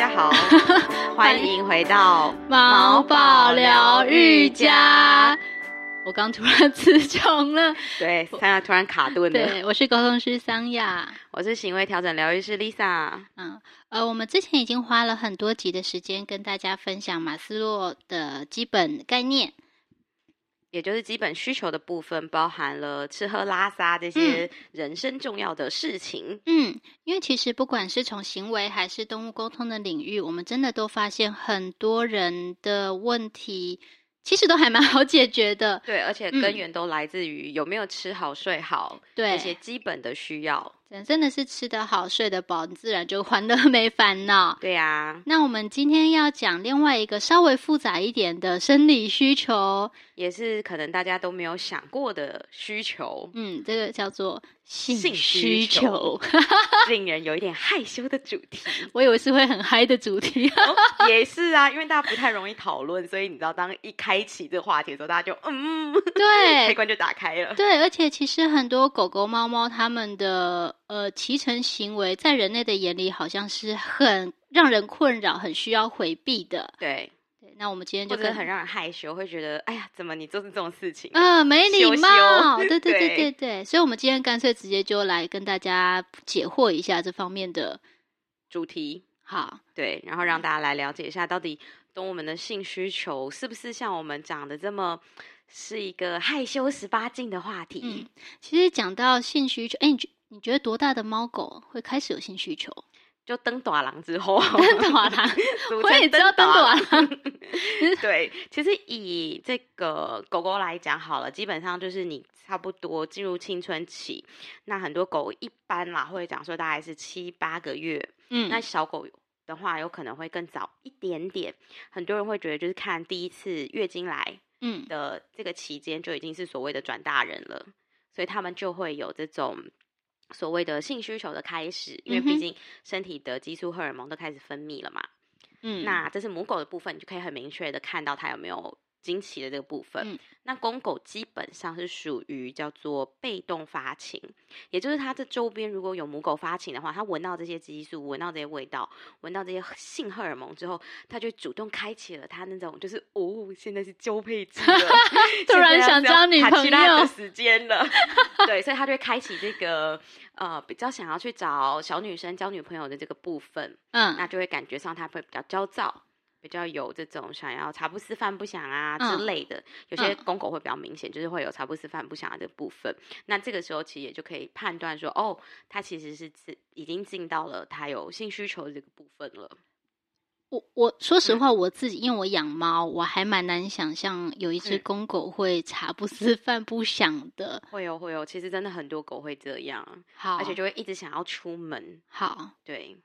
家好，欢迎回到毛宝疗愈家。我刚突然词穷了，对，桑雅突然卡顿了。对，我是沟通师桑雅，我是行为调整疗愈师 Lisa。嗯，呃，我们之前已经花了很多集的时间跟大家分享马斯洛的基本概念。也就是基本需求的部分，包含了吃喝拉撒这些人生重要的事情。嗯，因为其实不管是从行为还是动物沟通的领域，我们真的都发现很多人的问题，其实都还蛮好解决的。对，而且根源都来自于有没有吃好睡好，对，这些基本的需要。真的是吃得好、睡得饱，你自然就欢乐 没烦恼。对呀、啊，那我们今天要讲另外一个稍微复杂一点的生理需求，也是可能大家都没有想过的需求。嗯，这个叫做性需求，令人有一点害羞的主题。我以为是会很嗨的主题、哦，也是啊，因为大家不太容易讨论，所以你知道，当一开启这个话题的时候，大家就嗯，对，开关就打开了。对，而且其实很多狗狗、猫猫它们的。呃，骑乘行为在人类的眼里好像是很让人困扰、很需要回避的。对，那我们今天就跟很让人害羞，会觉得哎呀，怎么你做这种事情？嗯、呃，没礼貌。羞羞 对对对对对，所以，我们今天干脆直接就来跟大家解惑一下这方面的主题。好，对，然后让大家来了解一下，到底动物们的性需求是不是像我们讲的这么是一个害羞十八禁的话题？嗯，其实讲到性需求，哎，你觉你觉得多大的猫狗会开始有性需求？就登短廊之后，登短廊，我也知道登短廊。对，其实以这个狗狗来讲好了，基本上就是你差不多进入青春期，那很多狗一般啦会讲说大概是七八个月，嗯，那小狗的话有可能会更早一点点。很多人会觉得就是看第一次月经来，嗯的这个期间就已经是所谓的转大人了，所以他们就会有这种。所谓的性需求的开始，因为毕竟身体的激素荷尔蒙都开始分泌了嘛。嗯，那这是母狗的部分，你就可以很明确的看到它有没有。经期的这个部分，嗯、那公狗基本上是属于叫做被动发情，也就是它这周边如果有母狗发情的话，它闻到这些激素，闻到这些味道，闻到这些性荷尔蒙之后，它就主动开启了它那种就是哦，现在是交配期了，突然想交女朋友的时间了，对，所以它就会开启这个呃比较想要去找小女生交女朋友的这个部分，嗯，那就会感觉上它会比较焦躁。比较有这种想要茶不思饭不想啊之类的，嗯、有些公狗会比较明显，就是会有茶不思饭不想的这部分。嗯、那这个时候其实也就可以判断说，哦，它其实是已经进到了它有性需求的这个部分了。我我说实话，我自己、嗯、因为我养猫，我还蛮难想象有一只公狗会茶不思饭不想的。会有会有，其实真的很多狗会这样，好，而且就会一直想要出门。好，对。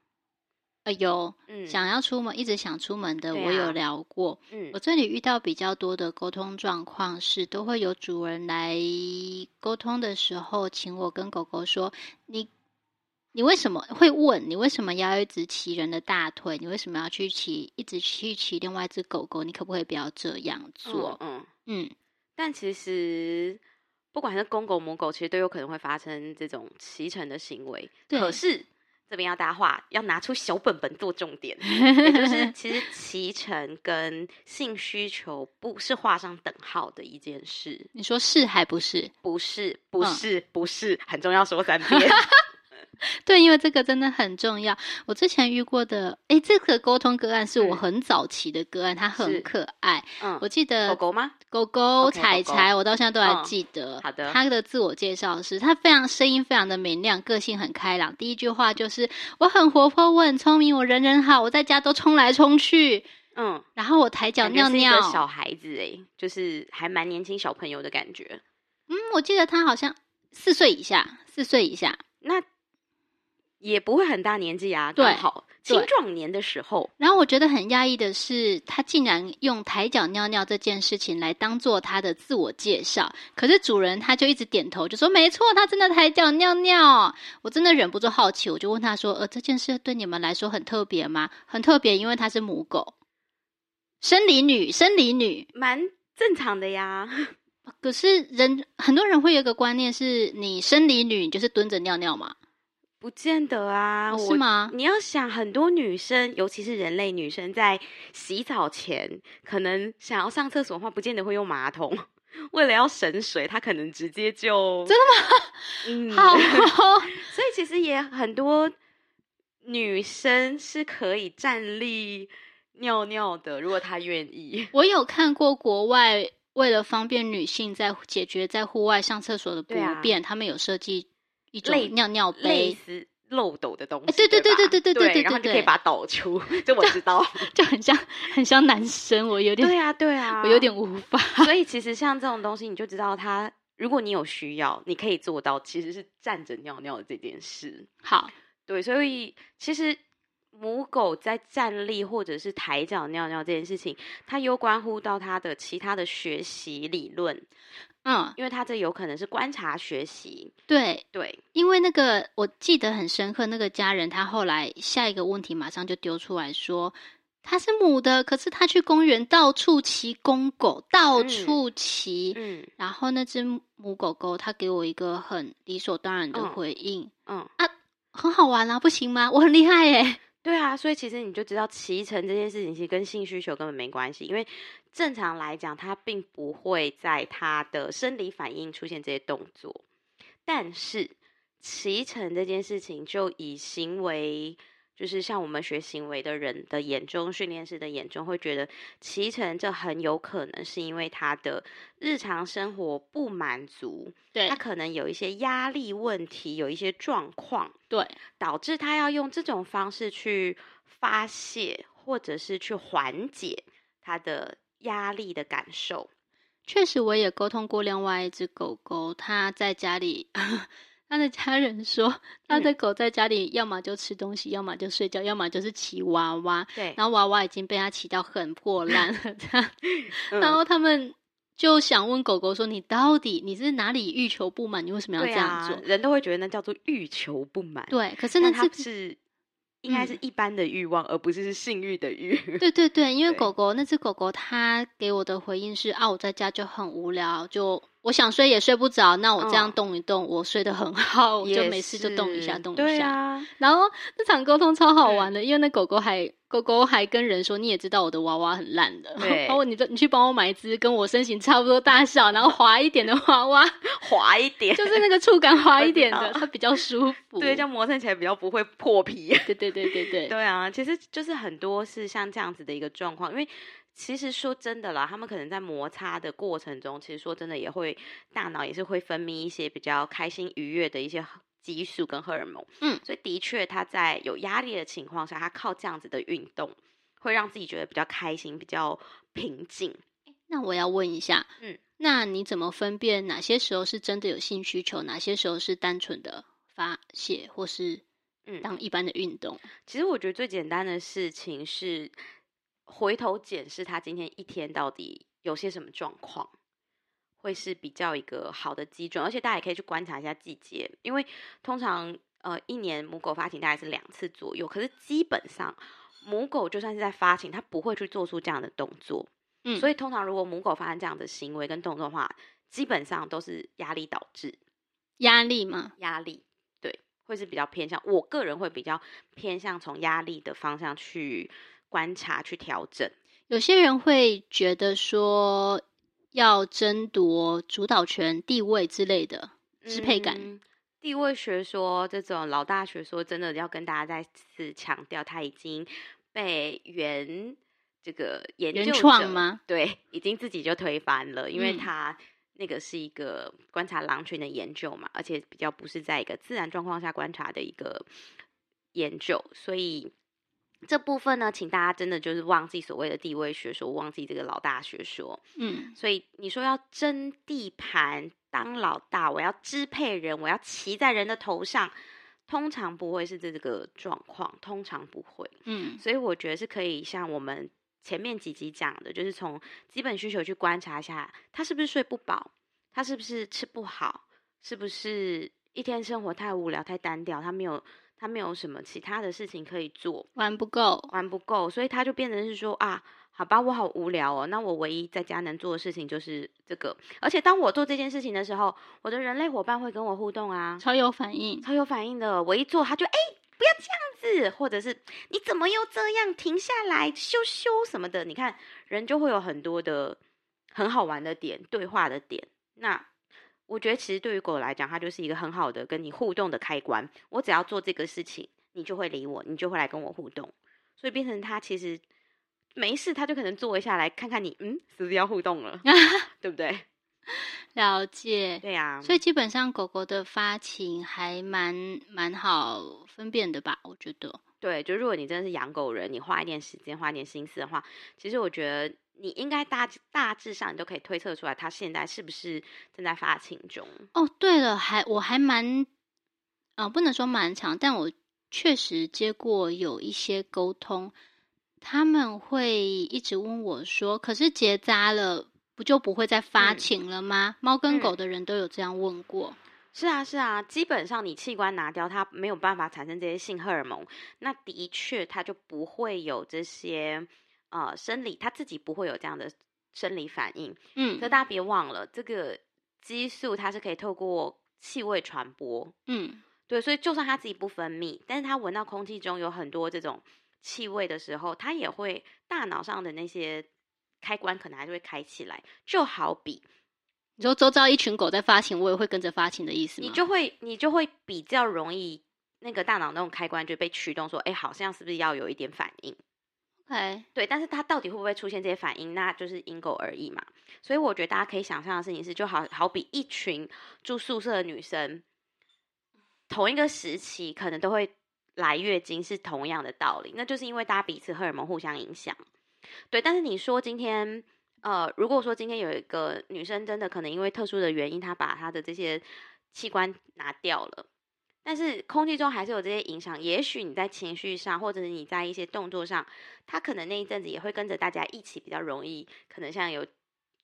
呃，有，嗯，想要出门，一直想出门的，我有聊过。嗯，我这里遇到比较多的沟通状况是，都会有主人来沟通的时候，请我跟狗狗说：“你，你为什么会问？你为什么要一直骑人的大腿？你为什么要去骑，一直去骑另外一只狗狗？你可不可以不要这样做？”嗯嗯，嗯，但其实不管是公狗母狗，其实都有可能会发生这种骑乘的行为。可是。这边要大话，要拿出小本本做重点，也就是 其实骑乘跟性需求不是画上等号的一件事。你说是还不是？不是，不是，嗯、不是，很重要，说三遍。对，因为这个真的很重要。我之前遇过的，哎，这个沟通个案是我很早期的个案，它很可爱。嗯，我记得狗狗吗？狗狗彩彩，我到现在都还记得。好的，它的自我介绍是，它非常声音非常的明亮，个性很开朗。第一句话就是我很活泼，我很聪明，我人人好，我在家都冲来冲去。嗯，然后我抬脚尿尿。小孩子哎，就是还蛮年轻小朋友的感觉。嗯，我记得他好像四岁以下，四岁以下。那。也不会很大年纪啊，对好青壮年的时候。然后我觉得很压抑的是，他竟然用抬脚尿尿这件事情来当做他的自我介绍。可是主人他就一直点头，就说没错，他真的抬脚尿尿。我真的忍不住好奇，我就问他说：“呃，这件事对你们来说很特别吗？”很特别，因为它是母狗，生理女，生理女，蛮正常的呀。可是人很多人会有一个观念是，你生理女就是蹲着尿尿嘛。不见得啊，哦、是吗？你要想，很多女生，尤其是人类女生，在洗澡前可能想要上厕所的话，不见得会用马桶。为了要省水，她可能直接就真的吗？嗯，好。所以其实也很多女生是可以站立尿尿的，如果她愿意。我有看过国外为了方便女性在解决在户外上厕所的不便，他们有设计。一种尿尿杯，漏斗的东西，对对对对对对对对，然后就可以把它导出，这我知道，就很像很像男生，我有点对啊对啊，我有点无法。所以其实像这种东西，你就知道它，如果你有需要，你可以做到，其实是站着尿尿的这件事。好，对，所以其实母狗在站立或者是抬脚尿尿这件事情，它又关乎到它的其他的学习理论。嗯，因为他这有可能是观察学习，对对，因为那个我记得很深刻，那个家人他后来下一个问题马上就丢出来说，他是母的，可是他去公园到处骑公狗，到处骑，嗯，嗯，然后那只母狗狗他给我一个很理所当然的回应，嗯，嗯。啊，很好玩啊，不行吗？我很厉害耶。对啊，所以其实你就知道骑乘这件事情其实跟性需求根本没关系，因为正常来讲，它并不会在它的生理反应出现这些动作。但是骑乘这件事情，就以行为，就是像我们学行为的人的眼中，训练师的眼中，会觉得骑乘这很有可能是因为他的日常生活不满足，对，他可能有一些压力问题，有一些状况。对，导致他要用这种方式去发泄，或者是去缓解他的压力的感受。确实，我也沟通过另外一只狗狗，它在家里，他的家人说，他的狗在家里要么就吃东西，嗯、要么就睡觉，要么就是骑娃娃。对，然后娃娃已经被他骑到很破烂了，这样。然后他们。就想问狗狗说：“你到底你是哪里欲求不满？你为什么要这样做？”啊、人都会觉得那叫做欲求不满。对，可是那是是应该是一般的欲望，嗯、而不是是性欲的欲。对对对，因为狗狗那只狗狗，它给我的回应是：啊，我在家就很无聊，就。我想睡也睡不着，那我这样动一动，哦、我睡得很好，我就没事就动一下动一下。然后那场沟通超好玩的，因为那狗狗还狗狗还跟人说，你也知道我的娃娃很烂的，对，然后你你去帮我买一只跟我身形差不多大小，然后滑一点的娃娃，滑一点，就是那个触感滑一点的，它比较舒服，对，这样磨蹭起来比较不会破皮。对对对对对，对啊，其实就是很多是像这样子的一个状况，因为。其实说真的啦，他们可能在摩擦的过程中，其实说真的也会大脑也是会分泌一些比较开心愉悦的一些激素跟荷尔蒙。嗯，所以的确他在有压力的情况下，他靠这样子的运动，会让自己觉得比较开心、比较平静。那我要问一下，嗯，那你怎么分辨哪些时候是真的有性需求，哪些时候是单纯的发泄，或是嗯当一般的运动？嗯，其实我觉得最简单的事情是。回头检视他今天一天到底有些什么状况，会是比较一个好的基准。而且大家也可以去观察一下季节，因为通常呃一年母狗发情大概是两次左右，可是基本上母狗就算是在发情，它不会去做出这样的动作。嗯，所以通常如果母狗发生这样的行为跟动作的话，基本上都是压力导致。压力吗？压力，对，会是比较偏向。我个人会比较偏向从压力的方向去。观察去调整，有些人会觉得说要争夺主导权、地位之类的支配感。嗯、地位学说这种老大学说，真的要跟大家再次强调，他已经被原这个研究创吗？对，已经自己就推翻了，因为他那个是一个观察狼群的研究嘛，而且比较不是在一个自然状况下观察的一个研究，所以。这部分呢，请大家真的就是忘记所谓的地位学说，忘记这个老大学说。嗯，所以你说要争地盘、当老大，我要支配人，我要骑在人的头上，通常不会是这个状况，通常不会。嗯，所以我觉得是可以像我们前面几集讲的，就是从基本需求去观察一下，他是不是睡不饱，他是不是吃不好，是不是一天生活太无聊、太单调，他没有。他没有什么其他的事情可以做，玩不够，玩不够，所以他就变成是说啊，好吧，我好无聊哦。那我唯一在家能做的事情就是这个。而且当我做这件事情的时候，我的人类伙伴会跟我互动啊，超有反应，超有反应的。我一做，他就哎，不要这样子，或者是你怎么又这样？停下来，羞羞什么的。你看，人就会有很多的很好玩的点，对话的点。那我觉得，其实对于狗来讲，它就是一个很好的跟你互动的开关。我只要做这个事情，你就会理我，你就会来跟我互动。所以变成它其实。没事，它就可能坐一下来看看你，嗯，是不是要互动了，对不对？了解，对呀、啊。所以基本上狗狗的发情还蛮蛮好分辨的吧？我觉得。对，就如果你真的是养狗人，你花一点时间、花一点心思的话，其实我觉得你应该大大致上你都可以推测出来，它现在是不是正在发情中。哦，对了，还我还蛮，呃，不能说蛮长，但我确实接过有一些沟通。他们会一直问我说：“可是结扎了，不就不会再发情了吗？”猫、嗯、跟狗的人都有这样问过。嗯、是啊，是啊，基本上你器官拿掉，它没有办法产生这些性荷尔蒙，那的确它就不会有这些呃生理，它自己不会有这样的生理反应。嗯，可大家别忘了，这个激素它是可以透过气味传播。嗯，对，所以就算它自己不分泌，但是它闻到空气中有很多这种。气味的时候，它也会大脑上的那些开关可能还是会开起来，就好比你说周遭一群狗在发情，我也会跟着发情的意思吗？你就会你就会比较容易那个大脑那种开关就被驱动，说，哎，好像是不是要有一点反应？OK，对，但是它到底会不会出现这些反应，那就是因狗而异嘛。所以我觉得大家可以想象的事情是，就好好比一群住宿舍的女生，同一个时期可能都会。来月经是同样的道理，那就是因为大家彼此荷尔蒙互相影响，对。但是你说今天，呃，如果说今天有一个女生真的可能因为特殊的原因，她把她的这些器官拿掉了，但是空气中还是有这些影响。也许你在情绪上，或者是你在一些动作上，他可能那一阵子也会跟着大家一起比较容易，可能像有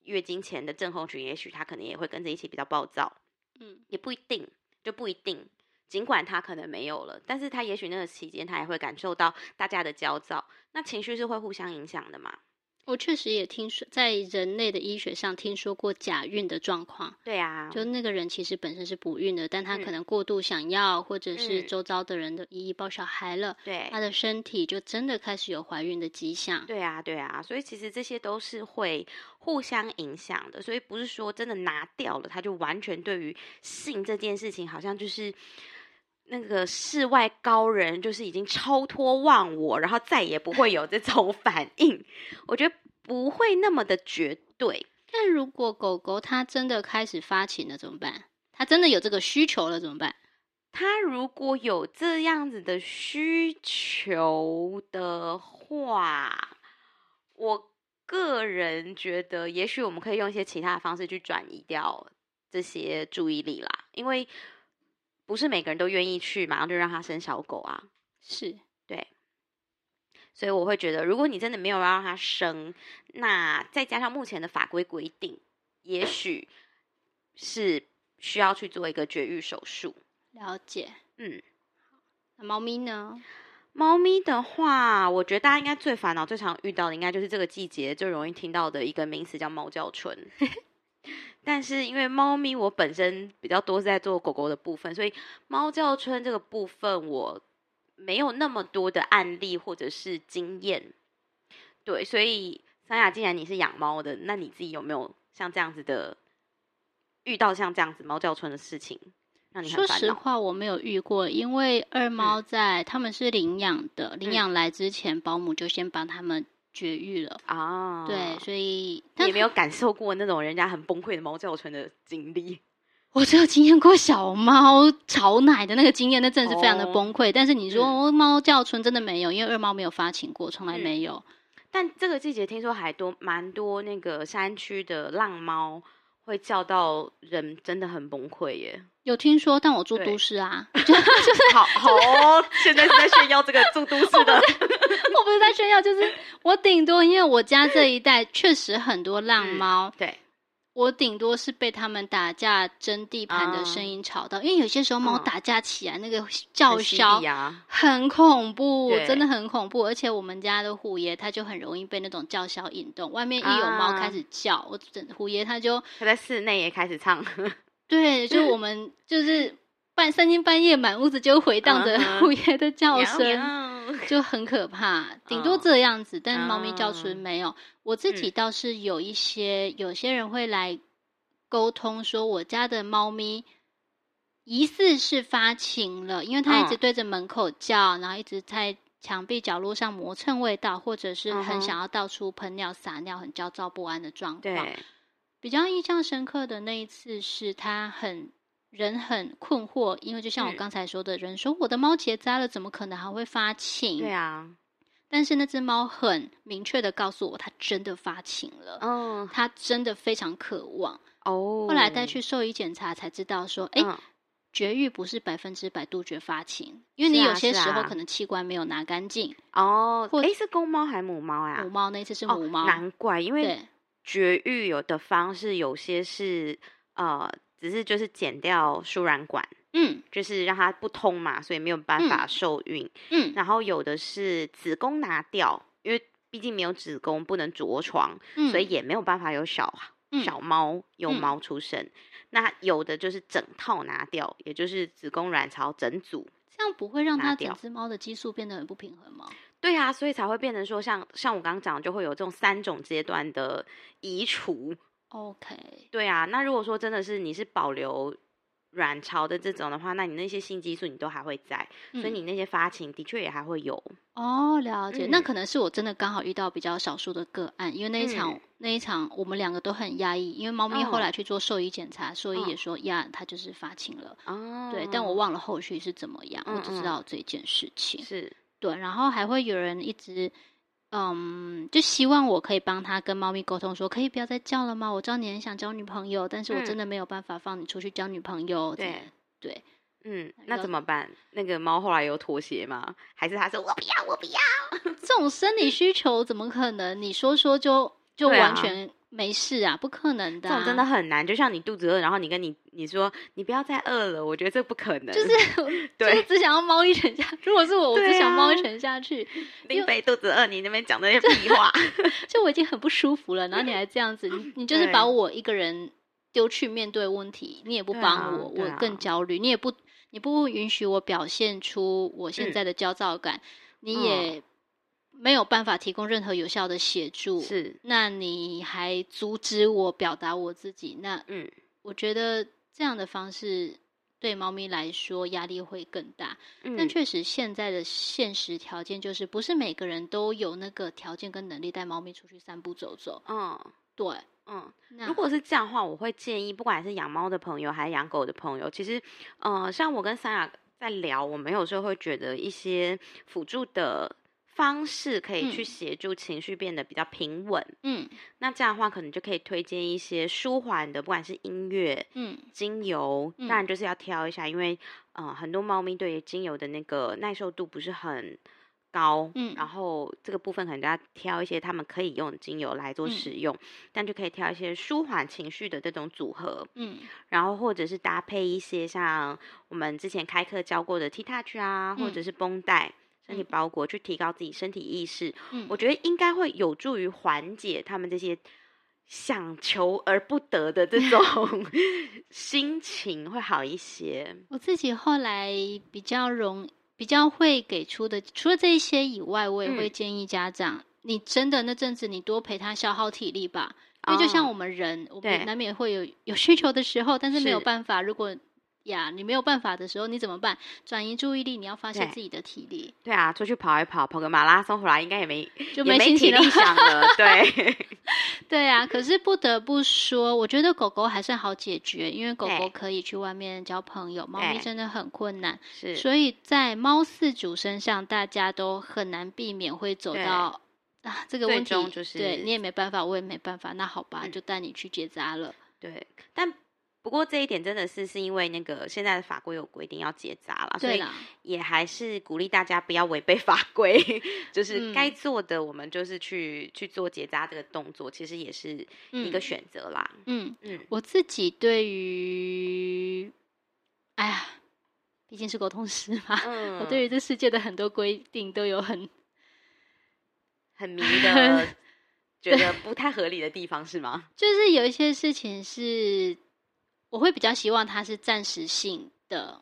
月经前的症候群，也许他可能也会跟着一起比较暴躁，嗯，也不一定，就不一定。尽管他可能没有了，但是他也许那个期间他也会感受到大家的焦躁，那情绪是会互相影响的嘛？我确实也听说，在人类的医学上听说过假孕的状况。对啊，就那个人其实本身是不孕的，但他可能过度想要，嗯、或者是周遭的人都一一抱小孩了，对，他的身体就真的开始有怀孕的迹象。对啊，对啊，所以其实这些都是会互相影响的，所以不是说真的拿掉了，他就完全对于性这件事情好像就是。那个世外高人就是已经超脱忘我，然后再也不会有这种 反应。我觉得不会那么的绝对。但如果狗狗它真的开始发情了怎么办？它真的有这个需求了怎么办？它如果有这样子的需求的话，我个人觉得，也许我们可以用一些其他的方式去转移掉这些注意力啦，因为。不是每个人都愿意去，马上就让他生小狗啊。是对，所以我会觉得，如果你真的没有要让他生，那再加上目前的法规规定，也许是需要去做一个绝育手术。了解，嗯。那猫咪呢？猫咪的话，我觉得大家应该最烦恼、最常遇到的，应该就是这个季节最容易听到的一个名词，叫猫叫春。但是因为猫咪，我本身比较多是在做狗狗的部分，所以猫叫春这个部分我没有那么多的案例或者是经验。对，所以三亚，既然你是养猫的，那你自己有没有像这样子的遇到像这样子猫叫春的事情？让你很？说实话，我没有遇过，因为二猫在他们是领养的，领养来之前，保姆就先帮他们。绝育了啊！对，所以你也没有感受过那种人家很崩溃的猫叫春的经历？我只有经验过小猫吵奶的那个经验，那真的是非常的崩溃。哦、但是你说猫叫春真的没有，因为二猫没有发情过，从来没有、嗯。但这个季节听说还多蛮多那个山区的浪猫会叫到人真的很崩溃耶。有听说，但我住都市啊，就是好好哦。现在是在炫耀这个住都市的。我不是在炫耀，就是我顶多因为我家这一带确实很多浪猫，对，我顶多是被他们打架争地盘的声音吵到，嗯、因为有些时候猫打架起来，嗯、那个叫嚣很，恐怖，真的很恐怖。而且我们家的虎爷他就很容易被那种叫嚣引动，外面一有猫开始叫，啊、我整虎爷他就他在室内也开始唱。对，就我们就是半三更半夜满屋子就回荡着虎爷的叫声，嗯、就很可怕。顶多这样子，嗯、但猫咪叫出没有。我自己倒是有一些，嗯、有些人会来沟通说，我家的猫咪疑似是发情了，因为它一直对着门口叫，嗯、然后一直在墙壁角落上磨蹭味道，或者是很想要到处喷尿撒尿，很焦躁不安的状况。对，比较印象深刻的那一次是它很人很困惑，因为就像我刚才说的，人说我的猫结扎了，怎么可能还会发情？对啊。但是那只猫很明确的告诉我，它真的发情了。嗯，它真的非常渴望。哦，后来带去兽医检查才知道说，哎、嗯，绝育不是百分之百杜绝发情，因为你有些时候可能器官没有拿干净。哦，哎，是公猫还是母猫呀？母猫，那次是母猫。哦，难怪，因为绝育有的方式有些是呃，只是就是剪掉输卵管。嗯，就是让它不通嘛，所以没有办法受孕。嗯，然后有的是子宫拿掉，因为毕竟没有子宫不能着床，嗯、所以也没有办法有小小猫有猫出生。嗯、那有的就是整套拿掉，也就是子宫卵巢整组，这样不会让它整只猫的激素变得很不平衡吗？对啊，所以才会变成说像，像像我刚刚讲的，就会有这种三种阶段的移除。OK，对啊，那如果说真的是你是保留。卵巢的这种的话，那你那些性激素你都还会在，嗯、所以你那些发情的确也还会有。哦，了解。嗯、那可能是我真的刚好遇到比较少数的个案，因为那一场、嗯、那一场我们两个都很压抑，因为猫咪后来去做兽医检查，兽、哦、医也说呀，它就是发情了。哦，对，但我忘了后续是怎么样，我只知道这件事情。是，对，然后还会有人一直。嗯，就希望我可以帮他跟猫咪沟通，说可以不要再叫了吗？我知道你很想交女朋友，但是我真的没有办法放你出去交女朋友。对、嗯、对，嗯，那怎么办？那个猫后来有妥协吗？还是他说我不要，我不要？这种生理需求怎么可能？你说说就就完全。没事啊，不可能的、啊。这种真的很难，就像你肚子饿，然后你跟你你说你不要再饿了，我觉得这不可能。就是，对就是只想要猫一拳下。如果是我，我只想猫一拳下去。林北肚子饿，你那边讲那些屁话，就，我已经很不舒服了，然后你还这样子，你你就是把我一个人丢去面对问题，你也不帮我，我更焦虑，你也不你不允许我表现出我现在的焦躁感，嗯、你也。嗯没有办法提供任何有效的协助，是，那你还阻止我表达我自己，那嗯，我觉得这样的方式对猫咪来说压力会更大。嗯，但确实现在的现实条件就是，不是每个人都有那个条件跟能力带猫咪出去散步走走。嗯，对，嗯，那如果是这样的话，我会建议，不管是养猫的朋友还是养狗的朋友，其实，呃，像我跟三亚在聊，我们有时候会觉得一些辅助的。方式可以去协助情绪变得比较平稳，嗯，那这样的话可能就可以推荐一些舒缓的，不管是音乐，嗯，精油，当然就是要挑一下，因为呃很多猫咪对于精油的那个耐受度不是很高，嗯，然后这个部分可能就要挑一些他们可以用的精油来做使用，嗯，但就可以挑一些舒缓情绪的这种组合，嗯，然后或者是搭配一些像我们之前开课教过的 T Touch 啊，或者是绷带。身体包裹，去提高自己身体意识，嗯，我觉得应该会有助于缓解他们这些想求而不得的这种 心情，会好一些。我自己后来比较容比较会给出的，除了这一些以外，我也会建议家长，嗯，你真的那阵子你多陪他消耗体力吧，因为就像我们人，哦，我们难免会有有需求的时候，但是没有办法，如果。呀，你没有办法的时候，你怎么办？转移注意力，你要发泄自己的体力。对啊，出去跑一跑，跑个马拉松回来，应该也没就没心情了。对，对啊。可是不得不说，我觉得狗狗还算好解决，因为狗狗可以去外面交朋友，猫咪真的很困难。是，所以在猫饲主身上，大家都很难避免会走到啊这个问题。就是对你也没办法，我也没办法。那好吧，就带你去结扎了。对，但。不过这一点真的是是因为那个现在的法规有规定要结扎了，所以也还是鼓励大家不要违背法规，就是该做的我们就是去、嗯、去做结扎这个动作，其实也是一个选择啦。嗯嗯，我自己对于，哎呀，毕竟是沟通师嘛，嗯、我对于这世界的很多规定都有很很迷的，觉得不太合理的地方是吗？就是有一些事情是。我会比较希望它是暂时性的，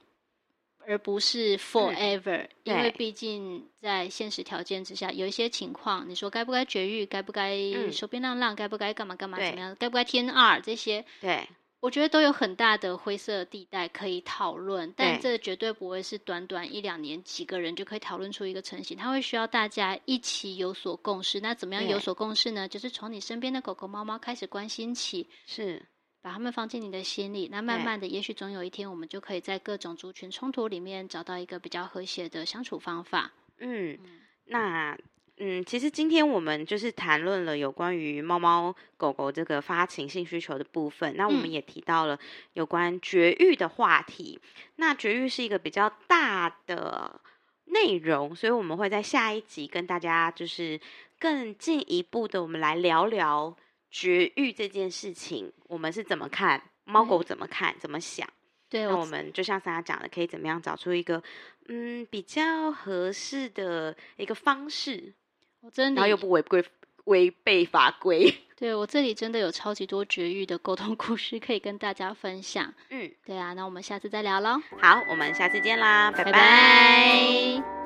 而不是 forever，、嗯、因为毕竟在现实条件之下，有一些情况，你说该不该绝育，该不该手边浪浪，该不该干嘛干嘛怎么样，该不该 TNR 这些，对，我觉得都有很大的灰色地带可以讨论，但这绝对不会是短短一两年几个人就可以讨论出一个成型，它会需要大家一起有所共识。那怎么样有所共识呢？就是从你身边的狗狗猫猫开始关心起，是。把它们放进你的心里，那慢慢的，也许总有一天，我们就可以在各种族群冲突里面找到一个比较和谐的相处方法。嗯，那嗯，其实今天我们就是谈论了有关于猫猫狗狗这个发情性需求的部分，那我们也提到了有关绝育的话题。嗯、那绝育是一个比较大的内容，所以我们会在下一集跟大家就是更进一步的，我们来聊聊。绝育这件事情，我们是怎么看？猫狗怎么看？怎么想？对，那我们就像大家讲的，可以怎么样找出一个嗯比较合适的一个方式？我真的，然后又不违规违背法规。对，我这里真的有超级多绝育的沟通故事可以跟大家分享。嗯，对啊，那我们下次再聊喽。好，我们下次见啦，拜拜。拜拜。